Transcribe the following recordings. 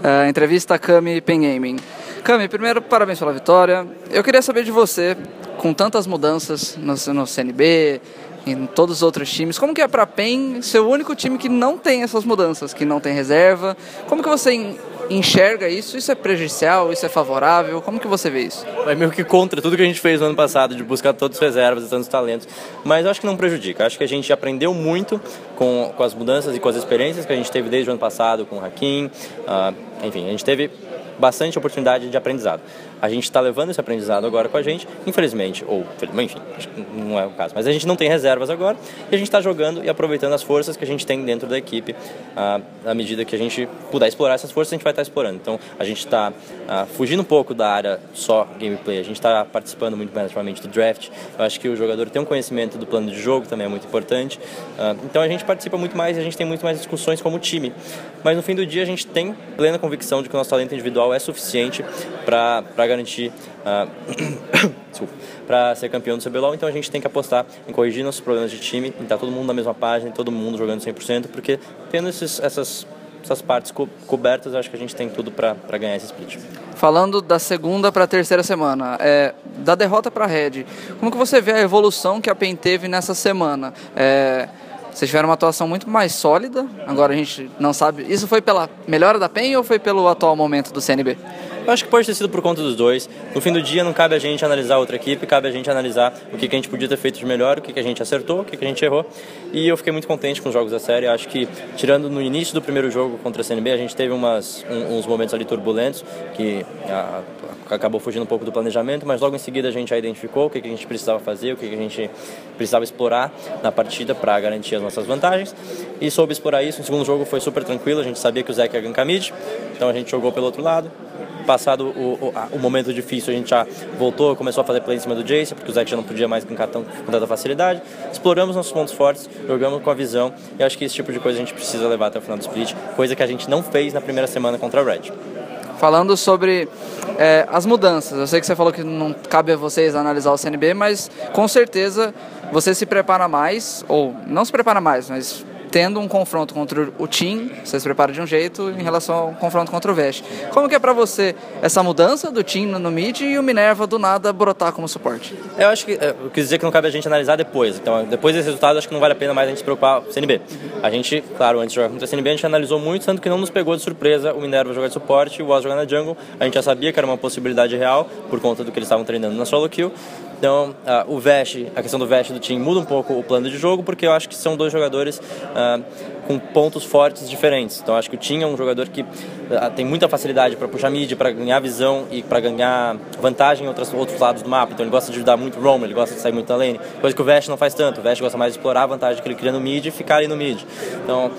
Uh, entrevista a Cami Pengaming. Cami, primeiro, parabéns pela vitória. Eu queria saber de você, com tantas mudanças no, no CNB, em todos os outros times, como que é para a PEN ser o único time que não tem essas mudanças, que não tem reserva? Como que você enxerga isso? Isso é prejudicial? Isso é favorável? Como que você vê isso? É meio que contra tudo que a gente fez no ano passado, de buscar todas as reservas e tantos talentos. Mas eu acho que não prejudica. Acho que a gente aprendeu muito com, com as mudanças e com as experiências que a gente teve desde o ano passado com o Hakim. Uh, enfim, a gente teve bastante oportunidade de aprendizado. A gente está levando esse aprendizado agora com a gente, infelizmente, ou enfim, não é o caso, mas a gente não tem reservas agora e a gente está jogando e aproveitando as forças que a gente tem dentro da equipe. Ah, à medida que a gente puder explorar essas forças, a gente vai estar tá explorando. Então a gente está ah, fugindo um pouco da área só gameplay, a gente está participando muito mais ativamente do draft. Eu acho que o jogador tem um conhecimento do plano de jogo também é muito importante. Ah, então a gente participa muito mais e a gente tem muito mais discussões como time. Mas no fim do dia a gente tem plena convicção de que o nosso talento individual é suficiente para garantir uh, para ser campeão do CBLOL, então a gente tem que apostar em corrigir nossos problemas de time, em estar tá todo mundo na mesma página, todo mundo jogando 100%, porque tendo esses, essas, essas partes co cobertas, acho que a gente tem tudo para ganhar esse split. Falando da segunda para a terceira semana, é, da derrota para a Red, como que você vê a evolução que a PEN teve nessa semana? É, vocês tiveram uma atuação muito mais sólida, agora a gente não sabe. Isso foi pela melhora da PEN ou foi pelo atual momento do CNB? Eu acho que pode ter sido por conta dos dois. No fim do dia, não cabe a gente analisar outra equipe, cabe a gente analisar o que, que a gente podia ter feito de melhor, o que, que a gente acertou, o que, que a gente errou. E eu fiquei muito contente com os jogos da série. Acho que, tirando no início do primeiro jogo contra a CNB, a gente teve umas, um, uns momentos ali turbulentos, que a, acabou fugindo um pouco do planejamento, mas logo em seguida a gente já identificou o que, que a gente precisava fazer, o que, que a gente precisava explorar na partida para garantir as nossas vantagens. E soube explorar isso. O segundo jogo foi super tranquilo, a gente sabia que o Zeke ia gankar mid, então a gente jogou pelo outro lado passado o, o, o, momento difícil, a gente já voltou, começou a fazer play em cima do Jace, porque o Zeke já não podia mais brincar tão, com tanta facilidade. Exploramos nossos pontos fortes, jogamos com a visão, e acho que esse tipo de coisa a gente precisa levar até o final do split, coisa que a gente não fez na primeira semana contra a Red. Falando sobre é, as mudanças, eu sei que você falou que não cabe a vocês analisar o CNB, mas com certeza você se prepara mais, ou não se prepara mais, mas tendo um confronto contra o Team, você se prepara de um jeito em relação ao confronto contra o Vest. Como que é para você essa mudança do Team no mid e o Minerva do nada brotar como suporte? Eu acho que eu quis dizer que não cabe a gente analisar depois. Então, depois desse resultado, acho que não vale a pena mais a gente se preocupar com o CNB. A gente, claro, antes de jogar contra o CNB, a gente analisou muito, tanto que não nos pegou de surpresa o Minerva jogar de suporte e o Oz jogar na jungle. A gente já sabia que era uma possibilidade real por conta do que eles estavam treinando na solo kill. Então, uh, o Vest, a questão do Vest do time muda um pouco o plano de jogo, porque eu acho que são dois jogadores uh, com pontos fortes diferentes. Então, acho que o Tim é um jogador que uh, tem muita facilidade para puxar mid, para ganhar visão e para ganhar vantagem em outros, outros lados do mapa. Então, ele gosta de ajudar muito o roam, ele gosta de sair muito na lane, coisa que o Vest não faz tanto. O Vest gosta mais de explorar a vantagem que ele cria no mid e ficar ali no mid. Então,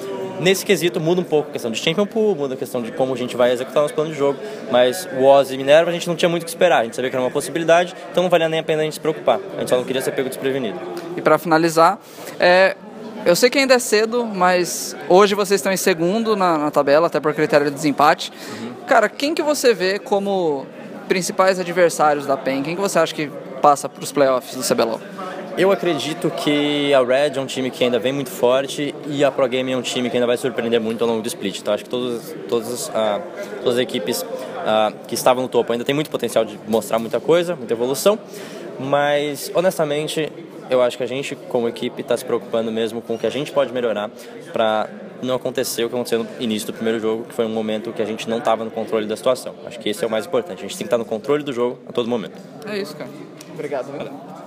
Nesse quesito muda um pouco a questão de Champion Pool, muda a questão de como a gente vai executar nosso plano de jogo, mas o Oz e Minerva a gente não tinha muito o que esperar, a gente sabia que era uma possibilidade, então não valia nem a pena a gente se preocupar, a gente só não queria ser pego desprevenido. E para finalizar, é, eu sei que ainda é cedo, mas hoje vocês estão em segundo na, na tabela, até por critério de desempate. Uhum. Cara, quem que você vê como principais adversários da PEN? Quem que você acha que passa para os playoffs do CBLOL? Eu acredito que a Red é um time que ainda vem muito forte e a Pro Game é um time que ainda vai surpreender muito ao longo do split. Então acho que todas, todas, uh, todas as equipes uh, que estavam no topo ainda tem muito potencial de mostrar muita coisa, muita evolução. Mas honestamente, eu acho que a gente, como equipe, está se preocupando mesmo com o que a gente pode melhorar para não acontecer o que aconteceu no início do primeiro jogo, que foi um momento que a gente não estava no controle da situação. Acho que esse é o mais importante. A gente tem que estar no controle do jogo a todo momento. É isso, cara. Obrigado. Valeu.